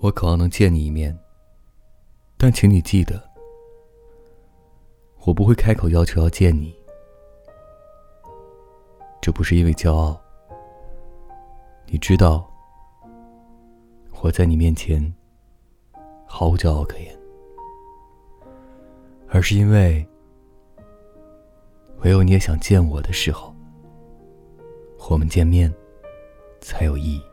我渴望能见你一面但请你记得我不会开口要求要见你。这不是因为骄傲你知道我在你面前毫无骄傲可言而是因为唯有你也想见我的时候我们见面才有意义。